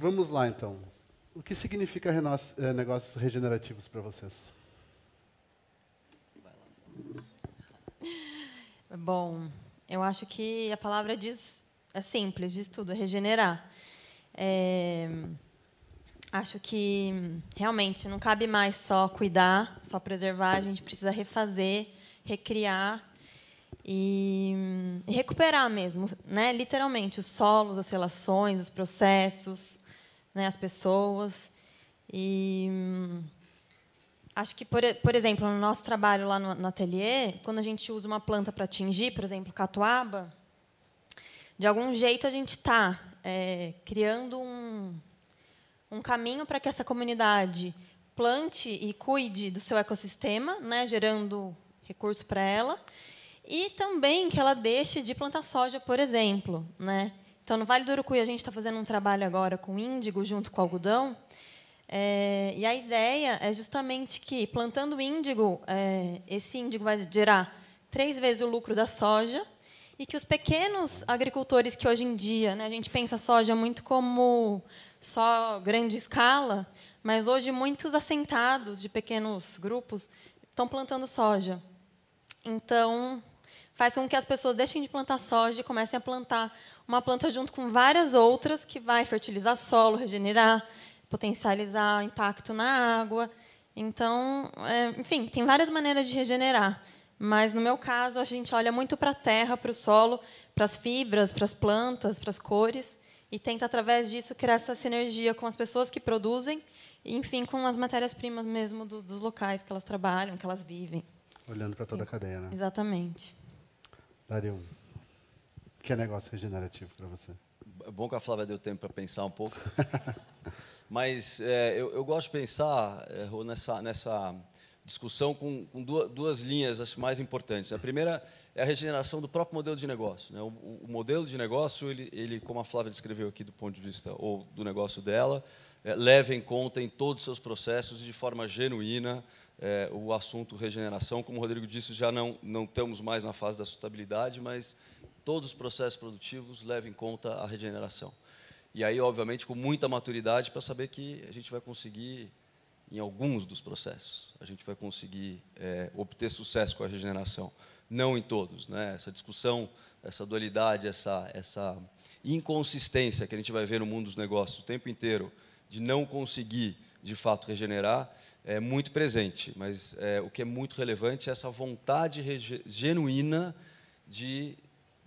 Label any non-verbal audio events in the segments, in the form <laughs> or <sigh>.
Vamos lá, então. O que significa eh, negócios regenerativos para vocês? <laughs> Bom, eu acho que a palavra diz é simples, diz tudo, é regenerar. É, acho que realmente não cabe mais só cuidar, só preservar, a gente precisa refazer, recriar e, e recuperar mesmo, né? Literalmente os solos, as relações, os processos, né? As pessoas e hum, Acho que, por, por exemplo, no nosso trabalho lá no, no ateliê, quando a gente usa uma planta para atingir, por exemplo, catuaba, de algum jeito a gente está criando um, um caminho para que essa comunidade plante e cuide do seu ecossistema, né, gerando recurso para ela, e também que ela deixe de plantar soja, por exemplo. Né? Então, no Vale do Urucuí, a gente está fazendo um trabalho agora com índigo junto com algodão, é, e a ideia é justamente que, plantando índigo, é, esse índigo vai gerar três vezes o lucro da soja e que os pequenos agricultores que hoje em dia, né, a gente pensa a soja muito como só grande escala, mas hoje muitos assentados de pequenos grupos estão plantando soja. Então, faz com que as pessoas deixem de plantar soja e comecem a plantar uma planta junto com várias outras que vai fertilizar solo, regenerar, potencializar o impacto na água. Então, é, enfim, tem várias maneiras de regenerar. Mas, no meu caso, a gente olha muito para a terra, para o solo, para as fibras, para as plantas, para as cores, e tenta, através disso, criar essa sinergia com as pessoas que produzem, e, enfim, com as matérias-primas mesmo do, dos locais que elas trabalham, que elas vivem. Olhando para toda a cadeia, né? Exatamente. Daria um. Que é negócio regenerativo para você? É bom que a Flávia deu tempo para pensar um pouco. <laughs> Mas é, eu, eu gosto de pensar é, nessa, nessa discussão com, com duas, duas linhas acho, mais importantes. A primeira é a regeneração do próprio modelo de negócio. Né? O, o- modelo de negócio, ele, ele, como a Flávia descreveu aqui do ponto de vista ou do negócio dela, é, leva em conta em todos os seus processos de forma genuína é, o assunto regeneração. Como o Rodrigo disse, já não, não estamos mais na fase da sustentabilidade, mas todos os processos produtivos levam em conta a regeneração. E aí, obviamente, com muita maturidade para saber que a gente vai conseguir, em alguns dos processos, a gente vai conseguir é, obter sucesso com a regeneração. Não em todos. Né? Essa discussão, essa dualidade, essa, essa inconsistência que a gente vai ver no mundo dos negócios o tempo inteiro, de não conseguir, de fato, regenerar, é muito presente. Mas é, o que é muito relevante é essa vontade genuína de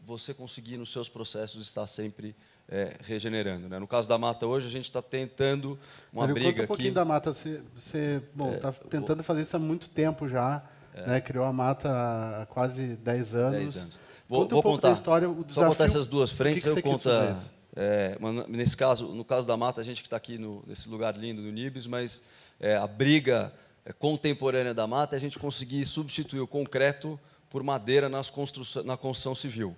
você conseguir nos seus processos estar sempre é, regenerando. Né? No caso da mata hoje, a gente está tentando uma Dario, briga conta um pouquinho aqui. da mata. Você, você bom, está tentando fazer isso há muito tempo já. Né? Criou a mata há quase 10 anos. 10 anos. Vou, Conta um vou pouco contar. da história, o Só desafio. contar essas duas o que frentes. que eu conto. É, nesse caso, no caso da mata, a gente que está aqui no, nesse lugar lindo do Nibis, mas é, a briga é, contemporânea da mata é a gente conseguir substituir o concreto por madeira nas na construção civil.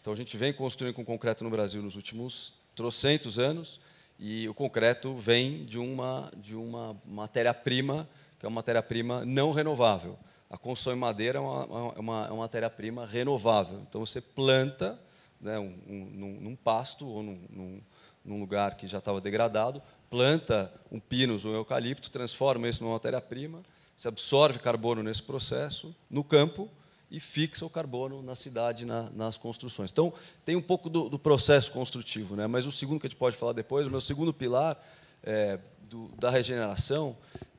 Então a gente vem construindo com concreto no Brasil nos últimos trocentos anos e o concreto vem de uma de uma matéria-prima que é uma matéria-prima não renovável. A construção em madeira é uma, uma, uma- é uma matéria-prima renovável. Então você planta né, um, um- num, num pasto ou num, num- num lugar que já estava degradado, planta um pinus ou um eucalipto, transforma isso numa matéria-prima, se absorve carbono nesse processo no campo e fixa o carbono na cidade, na- nas construções. Então, tem um pouco do, do processo construtivo, né? mas o segundo que a gente pode falar depois, o meu segundo pilar é, do- da regeneração,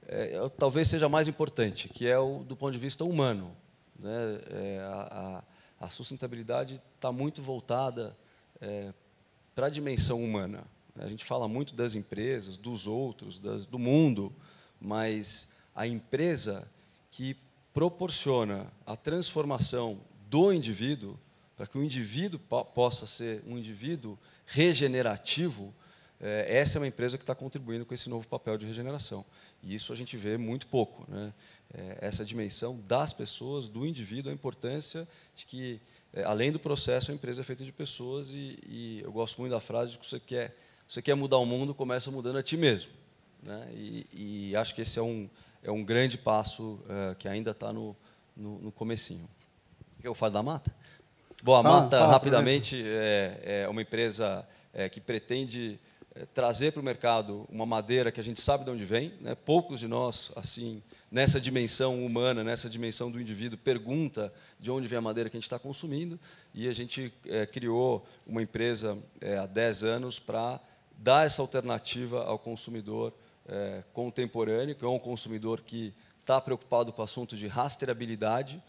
é, é, talvez seja mais importante, que é o do ponto de vista humano. Né? É, a, a- a sustentabilidade está muito voltada é, para a dimensão humana. A gente fala muito das empresas, dos outros, das- do mundo, mas a empresa que proporciona a transformação do indivíduo, para que o indivíduo po- possa ser um indivíduo regenerativo, essa é uma empresa que está contribuindo com esse novo papel de regeneração. E isso a gente vê muito pouco. Né? Eh, essa dimensão das pessoas, do indivíduo, a importância de que, eh, além do processo, a empresa é feita de pessoas e, e eu gosto muito da frase de que você quer, você quer mudar o mundo, começa mudando a ti mesmo. Né? E, e acho que esse é um, é um grande passo que ainda está no, no, no comecinho. Quer que eu fale da Mata? Bom, a Fala, Mata, fala, rapidamente, é, é uma empresa é, que pretende é, trazer para o mercado uma madeira que a gente sabe de onde vem. Né? Poucos de nós, assim, nessa dimensão humana, nessa dimensão do indivíduo, pergunta de onde vem a madeira que a gente está consumindo. E a gente é, criou uma empresa é, há 10 anos para dar essa alternativa ao consumidor é, contemporâneo, que é um consumidor que está preocupado com o assunto de rastreabilidade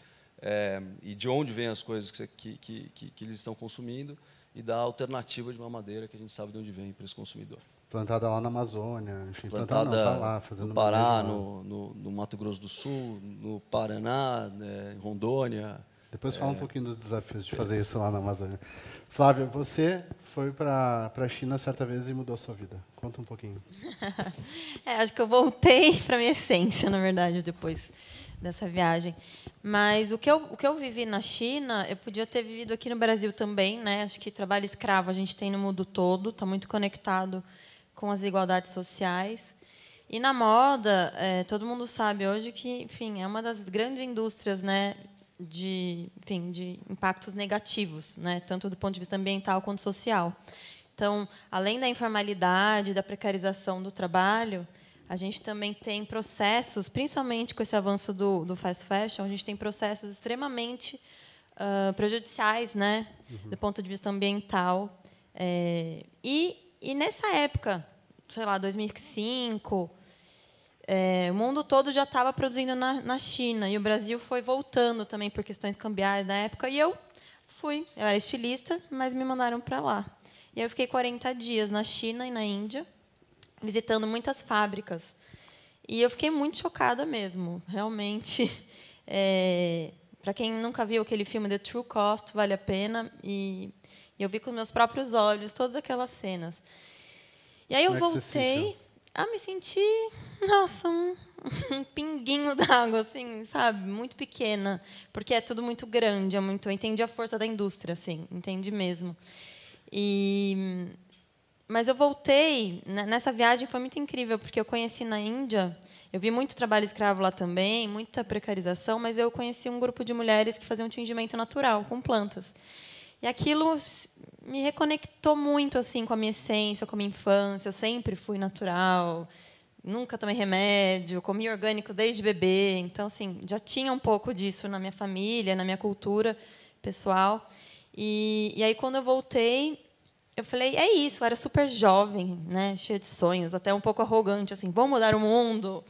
é, e de onde vêm as coisas que, que, que, que eles estão consumindo e dar alternativa de uma madeira que a gente sabe de onde vem para esse consumidor. Plantada lá na Amazônia, enfim, plantada, plantada não, tá lá, fazendo no Pará, no, no, no, Mato Grosso do Sul, no Paraná, né, em Rondônia. Depois fala é, um pouquinho dos desafios de fazer isso lá na Amazônia. Flávia, você foi para a China certa vez e mudou a sua vida. Conta um pouquinho. <laughs> é, acho que eu voltei para minha essência, na verdade, depois dessa viagem. Mas o que, eu, o que eu vivi na China, eu podia ter vivido aqui no Brasil também. Né? Acho que trabalho escravo a gente tem no mundo todo, está muito conectado com as desigualdades sociais. E na moda, é, todo mundo sabe hoje que, enfim, é uma das grandes indústrias, né, de, enfim, de impactos negativos, né, tanto do ponto de vista ambiental quanto social. Então, além da informalidade, da precarização do trabalho, a gente também tem processos, principalmente com esse avanço do, do fast fashion, a gente tem processos extremamente uh, prejudiciais, né, uhum. do ponto de vista ambiental. É, e, e nessa época, sei lá, 2005, é, o mundo todo já estava produzindo na, na, China e o Brasil foi voltando também por questões cambiais na época. E eu fui, eu era estilista, mas me mandaram para lá. E eu fiquei 40 dias na China e na Índia, visitando muitas fábricas. E eu fiquei muito chocada mesmo, realmente. <laughs> É, para quem nunca viu aquele filme The True Cost, vale a pena. E, eu vi com meus próprios olhos todas aquelas cenas. E aí eu Como voltei. É a me senti, nossa, um, <laughs> um pinguinho <laughs> d'água, assim, sabe? Muito pequena. Porque é tudo muito grande, é muito. Eu entendi a força da indústria, assim, entendi mesmo. E. Mas eu voltei, né, nessa viagem foi muito incrível, porque eu conheci na Índia, eu vi muito trabalho escravo lá também, muita precarização, mas eu conheci um grupo de mulheres que faziam tingimento natural, com plantas. E aquilo me reconectou muito assim com a minha essência, com a minha infância. Eu sempre fui natural, nunca tomei remédio, comi orgânico desde bebê. Então, assim, já tinha um pouco disso na minha família, na minha cultura pessoal. E, e aí, quando eu voltei, eu falei, é isso. Eu era super jovem, né, cheia de sonhos, até um pouco arrogante, assim, vou mudar o mundo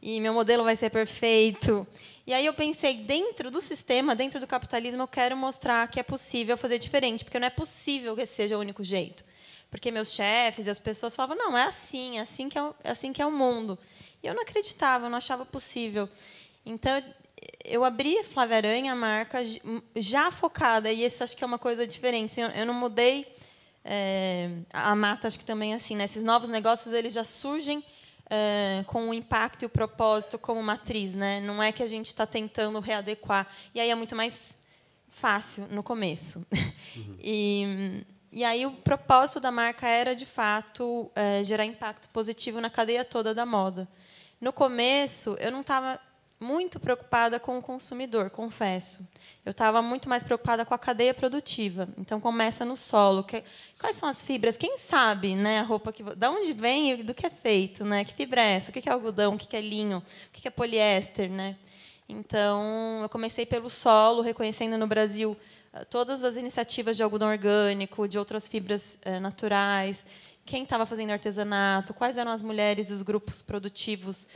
e meu modelo vai ser perfeito. E aí eu pensei, dentro do sistema, dentro do capitalismo, eu quero mostrar que é possível fazer diferente, porque não é possível que esse seja o único jeito. Porque meus chefes e as pessoas falavam, não, é assim, é assim que é, o, é assim que é o mundo. E eu não acreditava, eu não achava possível. Então, eu abri a Flávia Aranha, a marca, já focada, e isso acho que é uma coisa diferente. Eu não mudei. É, a Mata, acho que também é assim, né? esses novos negócios eles já surgem uh, com o impacto e o propósito como matriz, né? Não é que a gente está tentando readequar. E aí é muito mais fácil no começo. Uhum. <laughs> e, e aí o propósito da marca era, de fato, uh, gerar impacto positivo na cadeia toda da moda. No começo, eu não estava muito preocupada com o consumidor, confesso. Eu estava muito mais preocupada com a cadeia produtiva. Então começa no solo. Que, quais são as fibras? Quem sabe, né, a roupa que, da onde vem e do que é feito, né? Que fibra é essa? O que é algodão? O que é linho? O que é poliéster, né? Então eu comecei pelo solo, reconhecendo no Brasil eh, todas as iniciativas de algodão orgânico, de outras fibras eh, naturais, quem estava fazendo artesanato, quais eram as mulheres e os grupos produtivos é,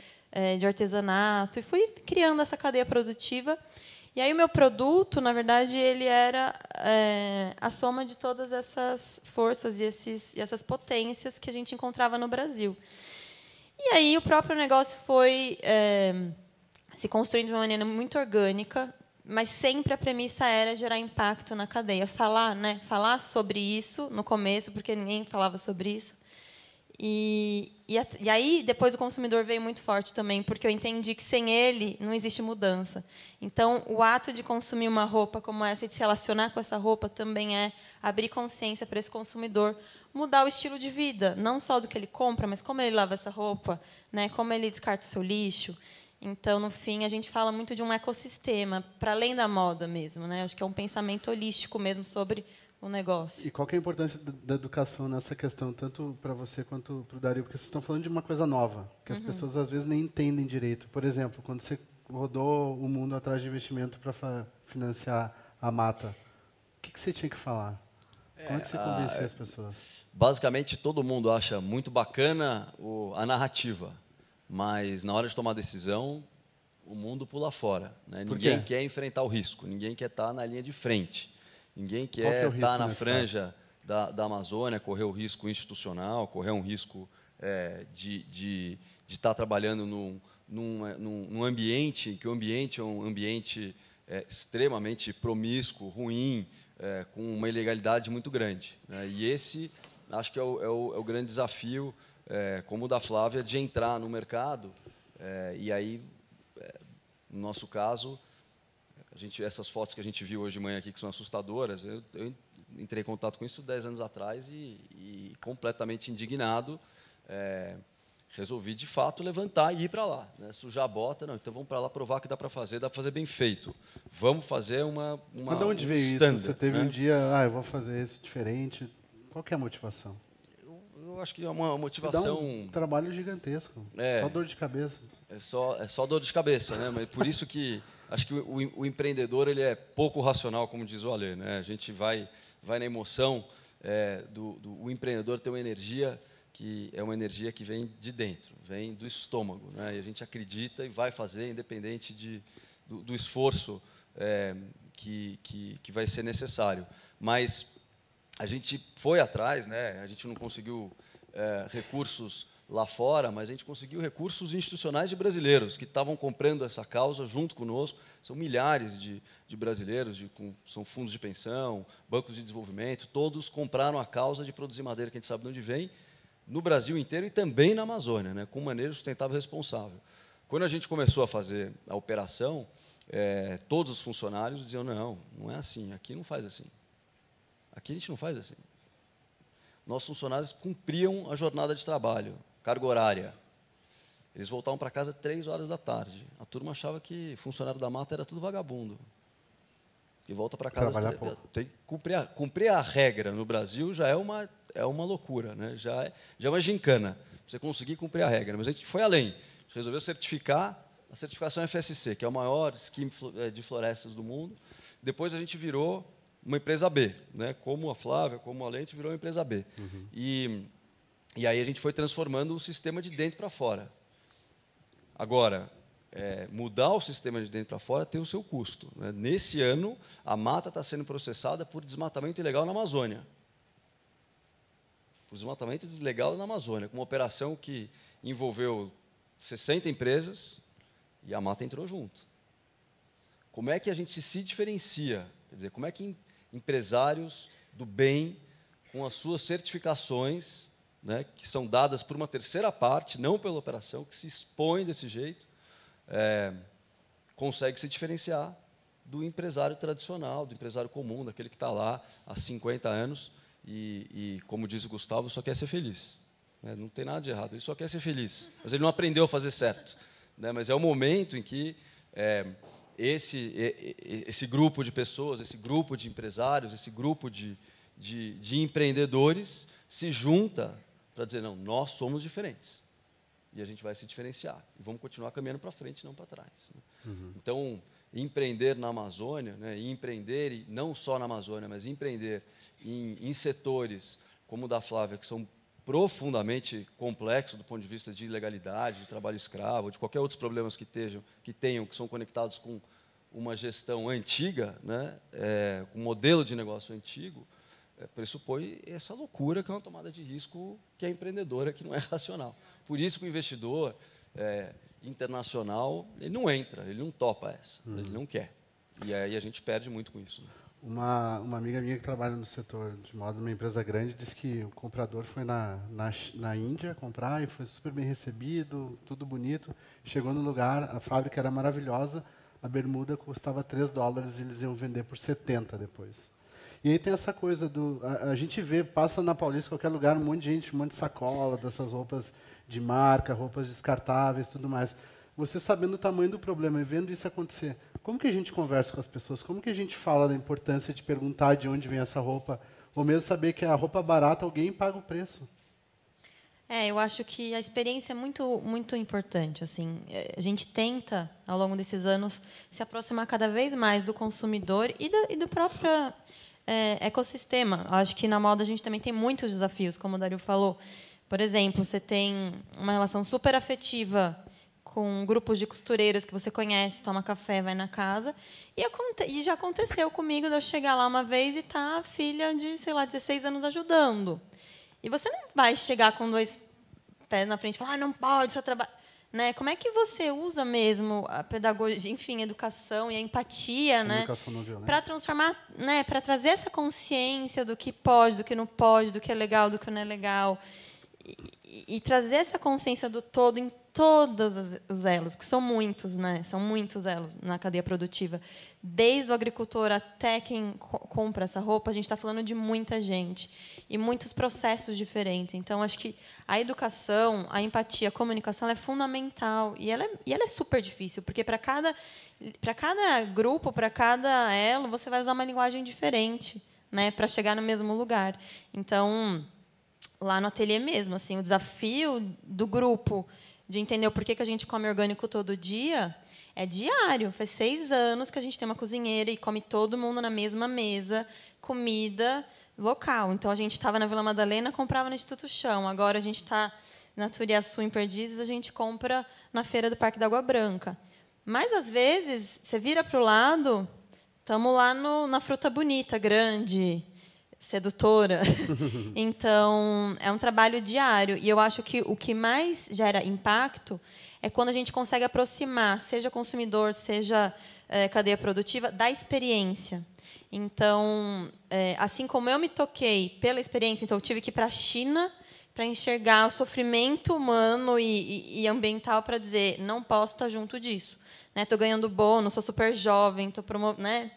de artesanato e fui criando essa cadeia produtiva. E aí o meu produto, na verdade, ele era é, a soma de todas essas forças e, esses, e essas potências que a gente encontrava no Brasil. E aí o próprio negócio foi é, se construindo de uma maneira muito orgânica, mas sempre a premissa era gerar impacto na cadeia, falar, né, falar sobre isso no começo, porque ninguém falava sobre isso. E, e, e, aí, depois o consumidor veio muito forte também, porque eu entendi que sem ele não existe mudança. Então, o ato de consumir uma roupa como essa e de se relacionar com essa roupa também é abrir consciência para esse consumidor mudar o estilo de vida, não só do que ele compra, mas como ele lava essa roupa, né, como ele descarta o seu lixo. Então, no fim, a gente fala muito de um ecossistema, para além da moda mesmo. Né? Acho que é um pensamento holístico mesmo sobre o negócio. E qual que é a importância da, educação nessa questão, tanto para você quanto para o Dario? Porque vocês estão falando de uma coisa nova, que as pessoas às vezes nem entendem direito. Por exemplo, quando você rodou o mundo atrás de investimento para financiar a mata, o que, que você tinha que falar? Como é que você convencia as pessoas? Basicamente, todo mundo acha muito bacana o, a narrativa, mas na hora de tomar decisão, o mundo pula fora. Né? Ninguém quer enfrentar o risco, ninguém quer estar na linha de frente, ninguém é quer o risco estar na franja da, da Amazônia, correr o risco institucional, correr um risco é, de estar de, de estar trabalhando num, num, num, num ambiente que o ambiente é um ambiente é, extremamente promíscuo, ruim, é, com uma ilegalidade muito grande. né? E esse, acho que é o, é o- é o grande desafio, é, como o da Flávia, de entrar no mercado. é, e aí, é, no nosso caso, gente, essas fotos que a gente viu hoje de manhã aqui, que são assustadoras, eu, eu entrei em contato com isso 10 anos atrás e, e completamente indignado, é, resolvi, de fato, levantar e ir para lá. Né? Sujar a bota, não, então vamos para lá provar que dá para fazer, dá para fazer bem feito. Vamos fazer uma, uma Mas de onde um veio isso? standard, Você teve né? um dia, ah, eu vou fazer esse diferente. Qual que é a motivação? Eu, eu acho que é uma motivação... um trabalho gigantesco. É. Só dor de cabeça. É só, é só dor de cabeça, né? Mas por isso que acho que o, o empreendedor ele é pouco racional, como diz o Alê, né? A gente vai, vai na emoção. é, do, do- o empreendedor tem uma energia que é uma energia que vem de dentro, vem do estômago, né? E a gente acredita e vai fazer, independente de, do, do esforço é, que, que, que vai ser necessário. Mas a gente foi atrás, né? A gente não conseguiu é, recursos lá fora, mas a gente conseguiu recursos institucionais de brasileiros que estavam comprando essa causa junto conosco. São milhares de, de brasileiros, de, com, são fundos de pensão, bancos de desenvolvimento, todos compraram a causa de produzir madeira que a gente sabe de onde vem, no Brasil inteiro e também na Amazônia, né? com maneira sustentável e responsável. Quando a gente começou a fazer a operação, é, todos os funcionários diziam: não, não é assim, aqui não faz assim. Aqui a gente não faz assim. Nossos funcionários cumpriam a jornada de trabalho, carga horária. Eles voltavam para casa três horas da tarde. A turma achava que funcionário da mata era tudo vagabundo. Que volta para casa. Pouco. Tem que cumprir a, cumprir a regra no Brasil já é uma, é uma loucura, né? já, é, já é uma gincana. Você conseguir cumprir a regra. Mas a gente foi além. A gente resolveu certificar a certificação FSC, que é o maior esquema eh, de florestas do mundo. Depois a gente virou uma empresa B, né? como a Flávia, como a Lente, virou uma empresa B. E, e aí a gente foi transformando o sistema de dentro para fora. Agora, é, mudar o sistema de dentro para fora tem o seu custo. né? Nesse ano, a mata está sendo processada por desmatamento ilegal na Amazônia. Por desmatamento ilegal na Amazônia, com uma operação que envolveu 60 empresas e a mata entrou junto. Como é que a gente se diferencia? Quer dizer, como é que em- empresários do bem, com as suas certificações, né, que são dadas por uma terceira parte, não pela operação, que se expõe desse jeito, é, consegue se diferenciar do empresário tradicional, do empresário comum, daquele que está lá há 50 anos e, e, como diz o Gustavo, só quer ser feliz. né? Não tem nada de errado, ele só quer ser feliz. Mas ele não aprendeu a fazer certo. né? Mas é o momento em que é, esse, esse grupo de pessoas, esse grupo de empresários, esse grupo de, de, de empreendedores se junta para dizer, não, nós somos diferentes e a gente vai se diferenciar. E vamos continuar caminhando para frente, não para trás. né? Então, empreender na Amazônia, né, e empreender, e não só na Amazônia, mas empreender em, em setores como o da Flávia, que são profundamente complexos do ponto de vista de ilegalidade, de trabalho escravo, de qualquer outros problemas que, estejam, que tenham, que são conectados com uma gestão antiga, né, é, com um modelo de negócio antigo, pressupõe essa loucura que é uma tomada de risco que é empreendedora, que não é racional. Por isso que o investidor é, internacional ele não entra, ele não topa essa, ele não quer. E aí a gente perde muito com isso. né? Uma, uma amiga minha que trabalha no setor de moda numa empresa grande disse que o comprador foi na, na, na Índia comprar e foi super bem recebido, tudo bonito. Chegou no lugar, a fábrica era maravilhosa, a bermuda custava 3 dólares e eles iam vender por 70 depois. E aí tem essa coisa do. A, a gente vê, passa na Paulista, qualquer lugar, um monte de gente, um monte de sacola dessas roupas de marca, roupas descartáveis tudo mais. você sabendo o tamanho do problema e vendo isso acontecer, como que a gente conversa com as pessoas? Como que a gente fala da importância de perguntar de onde vem essa roupa? Ou mesmo saber que a roupa barata, alguém paga o preço. É, eu acho que a experiência é muito, muito importante. Assim, é, a gente tenta, ao longo desses anos, se aproximar cada vez mais do consumidor e do, e do próprio é, ecossistema. Acho que na moda a gente também tem muitos desafios, como o Dario falou. Por exemplo, você tem uma relação super afetiva com grupos de costureiras que você conhece, toma café, vai na casa. E, e já aconteceu comigo de eu chegar lá uma vez e tá a filha de, sei lá, 16 anos ajudando. E você não vai chegar com dois pés na frente e falar, ah, não pode, seu trabalho. Né? Como é que você usa mesmo a pedagogia, enfim, a educação e a empatia, né? Para transformar, né? Para trazer essa consciência do que pode, do que não pode, do que é legal, do que não é legal. E, trazer essa consciência do todo em todos os elos, porque são muitos, né? São muitos elos na cadeia produtiva. Desde o agricultor até quem co compra essa roupa, a gente está falando de muita gente e muitos processos diferentes. Então, acho que a educação, a empatia, a comunicação é fundamental e ela é, e ela é super difícil, porque para cada para cada grupo, para cada elo, você vai usar uma linguagem diferente, né, para chegar no mesmo lugar. Então, lá no ateliê mesmo, assim, o desafio do grupo de entender o porquê que a gente come orgânico todo dia, é diário. Faz seis anos que a gente tem uma cozinheira e come todo mundo na mesma mesa, comida local. Então, a gente estava na Vila Madalena, comprava no Instituto Chão. Agora, a gente está na Turiaçu, em Perdizes, a gente compra na feira do Parque da Água Branca. Mas, às vezes, você vira para o lado, estamos lá no, na fruta bonita, grande, sedutora. <laughs> então, é um trabalho diário. E eu acho que o que mais gera impacto é quando a gente consegue aproximar, seja consumidor, seja é, cadeia produtiva, da experiência. Então, é, assim como eu me toquei pela experiência, então eu tive que ir para a China para enxergar o sofrimento humano e, e, e ambiental para dizer não posso estar junto disso. Estou né? ganhando bônus, sou super jovem, estou promovendo. Né?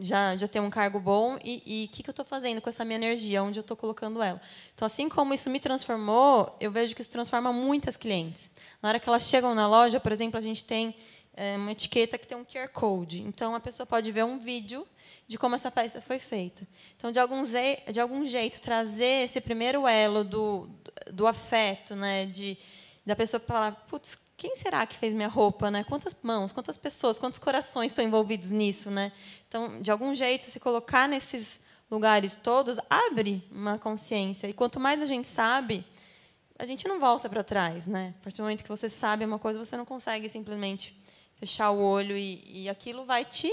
Já, já tenho um cargo bom e o que, que eu estou fazendo com essa minha energia, onde eu estou colocando ela. Então, assim como isso me transformou, eu vejo que isso transforma muitas clientes. Na hora que elas chegam na loja, por exemplo, a gente tem é, uma etiqueta que tem um QR Code. Então, a pessoa pode ver um vídeo de como essa peça foi feita. Então, de algum, de algum jeito, trazer esse primeiro elo do, do afeto, né, de, da pessoa falar, putz, quem será que fez minha roupa, né? Quantas mãos, quantas pessoas, quantos corações estão envolvidos nisso, né? Então, de algum jeito, se colocar nesses lugares todos abre uma consciência. E quanto mais a gente sabe, a gente não volta para trás, né? A partir do momento que você sabe uma coisa, você não consegue simplesmente fechar o olho e, e aquilo vai te,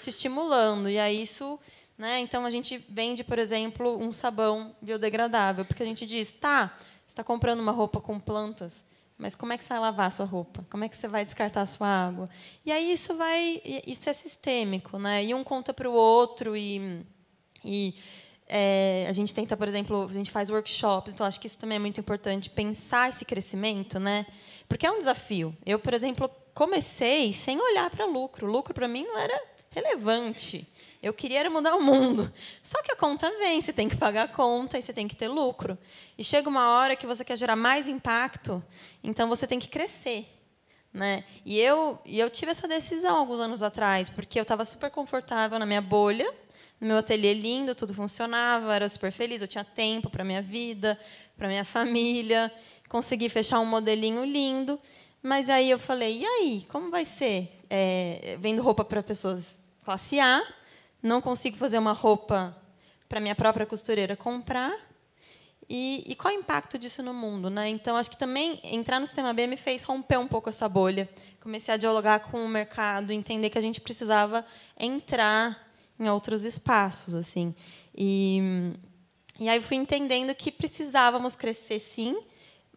te estimulando. E aí isso, né? Então a gente vende, por exemplo, um sabão biodegradável, porque a gente diz, tá, está comprando uma roupa com plantas mas como é que você vai lavar a sua roupa? Como é que você vai descartar a sua água? E aí isso vai, isso é sistêmico, né? E um conta para o outro e, e é, a gente tenta, por exemplo, a gente faz workshops, então acho que isso também é muito importante pensar esse crescimento, né? Porque é um desafio. Eu, por exemplo, comecei sem olhar para lucro. Lucro para mim não era relevante. Eu queria mudar o mundo. Só que a conta vem, você tem que pagar a conta e você tem que ter lucro. E chega uma hora que você quer gerar mais impacto, então você tem que crescer. Né? E eu, e eu tive essa decisão alguns anos atrás, porque eu estava super confortável na minha bolha, no meu ateliê lindo, tudo funcionava, era super feliz, eu tinha tempo para minha vida, para minha família, consegui fechar um modelinho lindo. Mas aí eu falei, e aí, como vai ser? É, vendo roupa para pessoas classe A, não consigo fazer uma roupa para minha própria costureira comprar. E, e, qual é o impacto disso no mundo? Né? Então, acho que também entrar no sistema B me fez romper um pouco essa bolha. Comecei a dialogar com o mercado, entender que a gente precisava entrar em outros espaços. assim. E, e aí fui entendendo que precisávamos crescer, sim,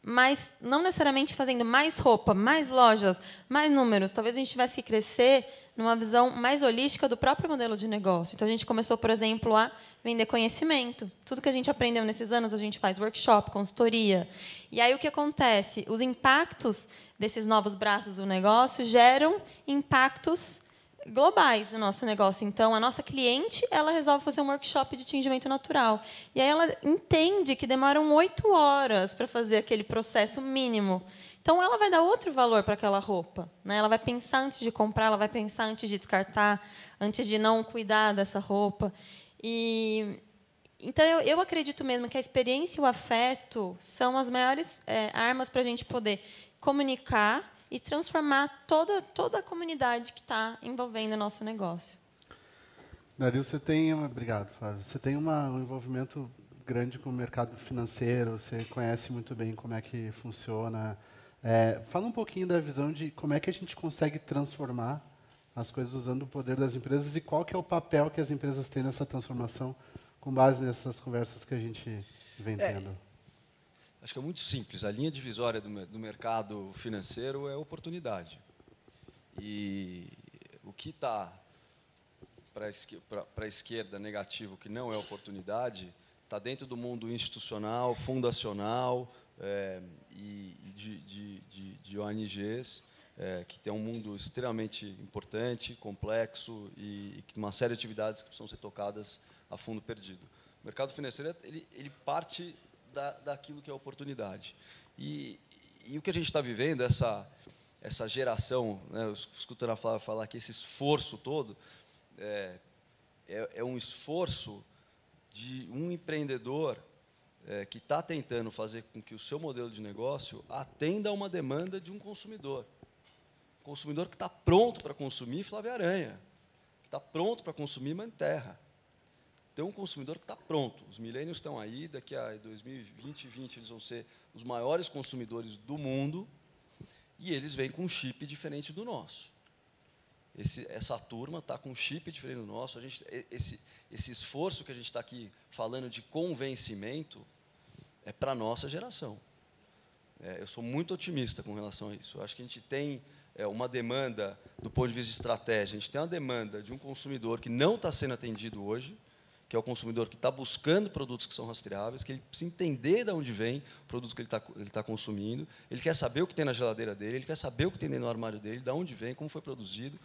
mas não necessariamente fazendo mais roupa, mais lojas, mais números. Talvez a gente tivesse que crescer numa visão mais holística do próprio modelo de negócio. Então, a gente começou, por exemplo, a vender conhecimento. Tudo que a gente aprendeu nesses anos, a gente faz workshop, consultoria. E aí, o que acontece? Os impactos desses novos braços do negócio geram impactos globais no nosso negócio. Então, a nossa cliente, ela resolve fazer um workshop de tingimento natural. E aí ela entende que demoram oito horas para fazer aquele processo mínimo. Então, ela vai dar outro valor para aquela roupa. Né? Ela vai pensar antes de comprar, ela vai pensar antes de descartar, antes de não cuidar dessa roupa. E então eu, eu acredito mesmo que a experiência e o afeto são as maiores é, armas para a gente poder comunicar e transformar toda, toda a comunidade que está envolvendo o nosso negócio. Dario, você tem, obrigado, Flávio. Você tem uma, um envolvimento grande com o mercado financeiro, você conhece muito bem como é que funciona. É, fala um pouquinho da visão de como é que a gente consegue transformar as coisas usando o poder das empresas e qual que é o papel que as empresas têm nessa transformação com base nessas conversas que a gente vem é, tendo. É, acho que é muito simples. A linha divisória do, do mercado financeiro é oportunidade. E o que está para a esquerda negativo, que não é oportunidade, está dentro do mundo institucional, fundacional é, e, de, de, de, de ONGs, é, que tem um mundo extremamente importante, complexo e, e uma série de atividades que precisam ser tocadas a fundo perdido. O mercado financeiro ele, ele parte da, daquilo que é oportunidade. E, e o que a gente está vivendo, essa, essa geração, né, escutando a Flávia falar que esse esforço todo, é, é, é um esforço de um empreendedor é, que está tentando fazer com que o seu modelo de negócio atenda a uma demanda de um consumidor. Consumidor que está pronto para consumir Flávia Aranha, que está pronto para consumir Manterra tem um consumidor que está pronto. Os milênios estão aí, daqui a 2020, 2020 eles vão ser os maiores consumidores do mundo e eles vêm com um chip diferente do nosso. Esse, essa turma está com um chip diferente do nosso. A gente, esse, esse esforço que a gente está aqui falando de convencimento é para a nossa geração. É, eu sou muito otimista com relação a isso. Eu acho que a gente tem é, uma demanda, do ponto de vista de estratégia, a gente tem uma demanda de um consumidor que não está sendo atendido hoje, que é o consumidor que está buscando produtos que são rastreáveis, que ele precisa entender de onde vem o produto que ele está tá consumindo, ele quer saber o que tem na geladeira dele, ele quer saber o que tem do armário dele, de onde vem, como foi produzido.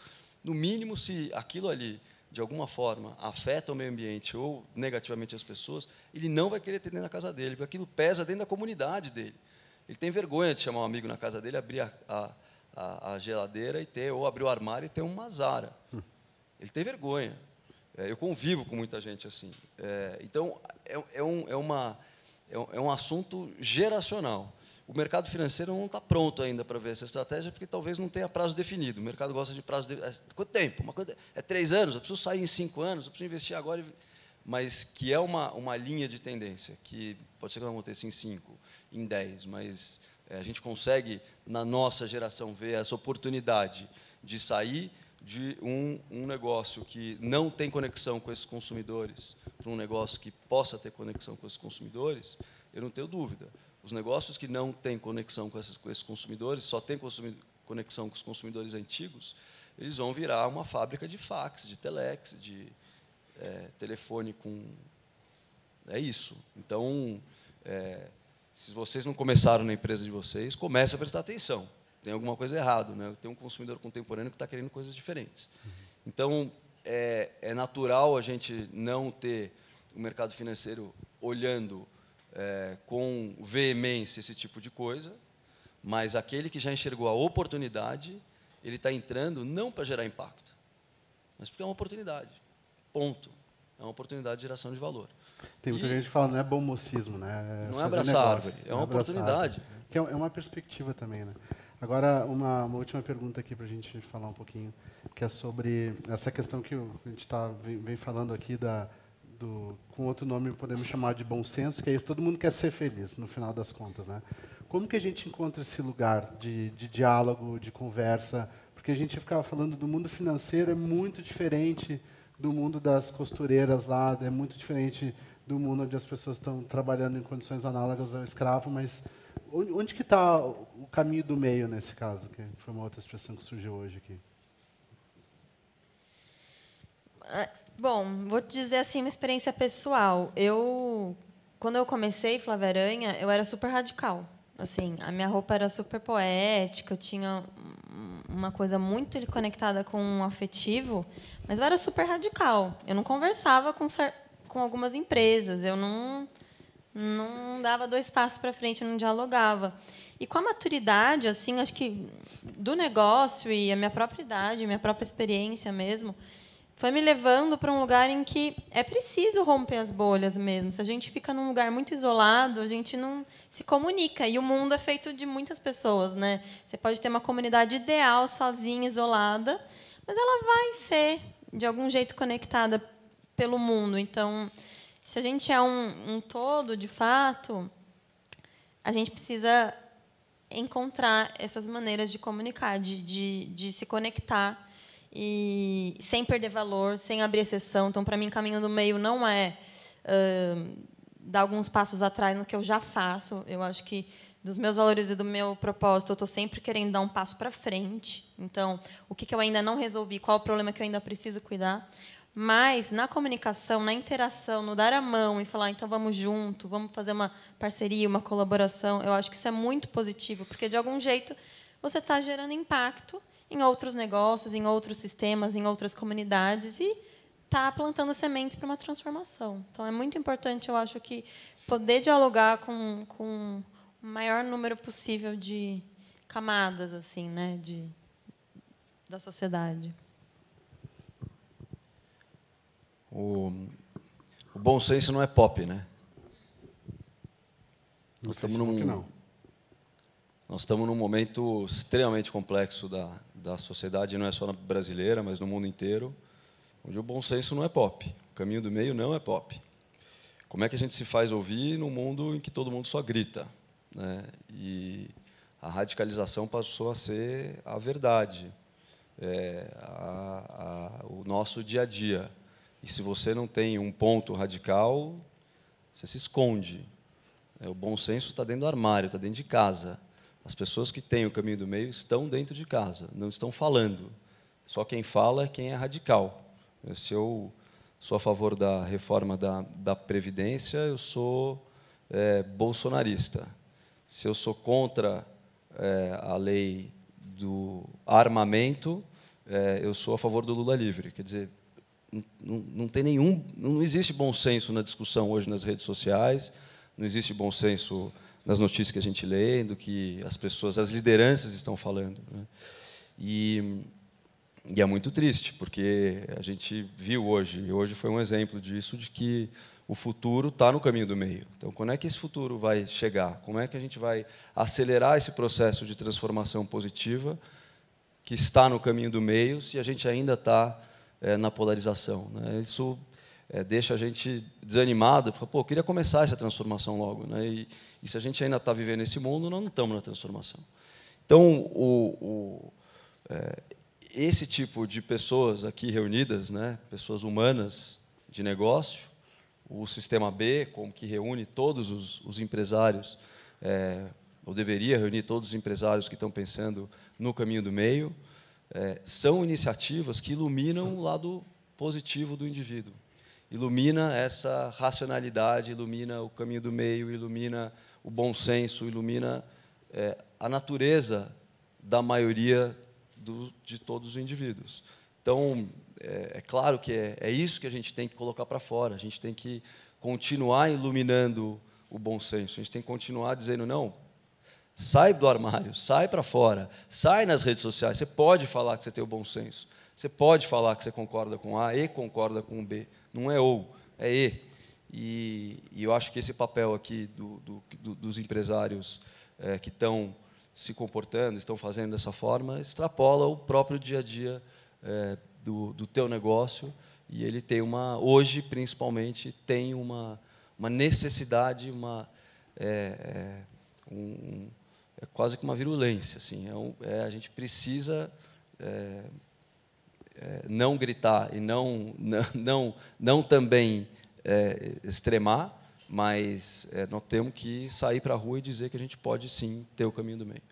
No mínimo, se aquilo ali, de alguma forma, afeta o meio ambiente ou negativamente as pessoas, ele não vai querer ter dentro da casa dele, porque aquilo pesa dentro da comunidade dele. Ele tem vergonha de chamar um amigo na casa dele, abrir a, a, a geladeira e ter, ou abrir o armário e ter uma Zara. Hum. Ele tem vergonha. É, eu convivo com muita gente assim. É, então, é, é, um, é, uma, é, é, um assunto geracional. O mercado financeiro não está pronto ainda para ver essa estratégia, porque talvez não tenha prazo definido. O mercado gosta de prazo. De, é, quanto tempo? Uma coisa, é três anos, eu preciso sair em cinco anos, eu preciso investir agora. Mas que é uma, uma linha de tendência, que pode ser que não aconteça em cinco, em dez, mas é, a gente consegue, na nossa geração, ver essa oportunidade de sair de um, um negócio que não tem conexão com esses consumidores para um negócio que possa ter conexão com esses consumidores, eu não tenho dúvida. Os negócios que não têm conexão com esses, com esses consumidores, só têm conexão com os consumidores antigos, eles vão virar uma fábrica de fax, de telex, de é, telefone com. É isso. Então, é, se vocês não começaram na empresa de vocês, comece a prestar atenção tem alguma coisa errada, né? Tem um consumidor contemporâneo que está querendo coisas diferentes. Então, é, é, natural a gente não ter o mercado financeiro olhando é, com veemência esse tipo de coisa, mas aquele que já enxergou a oportunidade, ele está entrando não para gerar impacto, mas porque é uma oportunidade. Ponto. É uma oportunidade de geração de valor. Tem muita e, gente que fala, não é bom mocismo, né? É não é abraçar árvore, é uma oportunidade. Que é uma perspectiva também, né? Agora, uma, uma última pergunta aqui para a gente falar um pouquinho, que é sobre essa questão que a gente tá, vem, vem falando aqui da, do, com outro nome podemos chamar de bom senso, que é isso, todo mundo quer ser feliz, no final das contas. Né? Como que a gente encontra esse lugar de, de diálogo, de conversa? Porque a gente ficava falando do mundo financeiro, é muito diferente do mundo das costureiras lá, é muito diferente do mundo onde as pessoas estão trabalhando em condições análogas ao escravo, mas Onde que está o caminho do meio nesse caso? Que foi uma outra expressão que surgiu hoje aqui. Bom, vou te dizer assim uma experiência pessoal. Eu, quando eu comecei Flávia Aranha, eu era super radical. Assim, a minha roupa era super poética, eu tinha uma coisa muito conectada com um afetivo, mas eu era super radical. Eu não conversava com, com algumas empresas, eu não, não dava dois passos para frente, eu não dialogava. E com a maturidade, assim, acho que do negócio e a minha própria idade, minha própria experiência mesmo, foi me levando para um lugar em que é preciso romper as bolhas mesmo. Se a gente fica num lugar muito isolado, a gente não se comunica. E o mundo é feito de muitas pessoas, né? Você pode ter uma comunidade ideal, sozinha, isolada, mas ela vai ser de algum jeito conectada pelo mundo. Então, se a gente é um, um todo, de fato, a gente precisa encontrar essas maneiras de comunicar, de, de, de se conectar e sem perder valor, sem abrir exceção. Então, para mim, caminho do meio não é uh, dar alguns passos atrás no que eu já faço. Eu acho que dos meus valores e do meu propósito, eu estou sempre querendo dar um passo para frente. Então, o que, que eu ainda não resolvi, qual o problema que eu ainda preciso cuidar. Mas na comunicação, na interação, no dar a mão e falar, então vamos junto, vamos fazer uma parceria, uma colaboração, eu acho que isso é muito positivo, porque de algum jeito você está gerando impacto em outros negócios, em outros sistemas, em outras comunidades e está plantando sementes para uma transformação. Então, é muito importante, eu acho, que poder dialogar com, com o maior número possível de camadas assim, né, de, da sociedade. O, o bom senso não é pop, né? Nós estamos num, nós estamos num momento extremamente complexo da, da sociedade, não é só na brasileira, mas no mundo inteiro, onde o bom senso não é pop. O caminho do meio não é pop. Como é que a gente se faz ouvir num mundo em que todo mundo só grita? Né? E a radicalização passou a ser a verdade, é, a, a, o nosso dia a dia. E se você não tem um ponto radical, você se esconde. É, o bom senso está dentro do armário, está dentro de casa. As pessoas que têm o caminho do meio estão dentro de casa, não estão falando. Só quem fala é quem é radical. Se eu sou a favor da reforma da, da Previdência, eu sou é, bolsonarista. Se eu sou contra é, a lei do armamento, é, eu sou a favor do Lula livre. Quer dizer, não, não tem nenhum, não existe bom senso na discussão hoje nas redes sociais, não existe bom senso nas notícias que a gente lê, do que as pessoas, as lideranças estão falando. Né? E, e, é muito triste, porque a gente viu hoje, e hoje foi um exemplo disso, de que o futuro está no caminho do meio. Então, quando é que esse futuro vai chegar? Como é que a gente vai acelerar esse processo de transformação positiva que está no caminho do meio, se a gente ainda está é, na polarização? Né? Isso é, deixa a gente desanimado, porque, pô, queria começar essa transformação logo. Né? E, e se a gente ainda está vivendo esse mundo, nós não estamos na transformação. Então, o, o, é, esse tipo de pessoas aqui reunidas, né, pessoas humanas de negócio, o Sistema B, como que reúne todos os, os empresários, é, ou deveria reunir todos os empresários que estão pensando no caminho do meio, é, são iniciativas que iluminam o lado positivo do indivíduo ilumina essa racionalidade, ilumina o caminho do meio, ilumina o bom senso, ilumina é, a natureza da maioria do, de todos os indivíduos. Então, é, é claro que é, é, isso que a gente tem que colocar para fora, a gente tem que continuar iluminando o bom senso, a gente tem que continuar dizendo, não, sai do armário, sai para fora, sai nas redes sociais, você pode falar que você tem o bom senso, você pode falar que você concorda com A e concorda com B, não é ou, é e. E, e eu acho que esse papel aqui do, do, do, dos empresários é, que estão se comportando, estão fazendo dessa forma, extrapola o próprio dia a dia é, do, do teu negócio e ele tem uma, hoje principalmente, tem uma, uma necessidade, uma, é, é um, é quase que uma virulência. Assim, é um, é, a gente precisa é, não gritar e não, não, não, não também é, extremar, mas é, nós temos que sair para a rua e dizer que a gente pode sim ter o caminho do meio.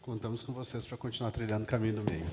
Contamos com vocês para continuar trilhando o caminho do meio.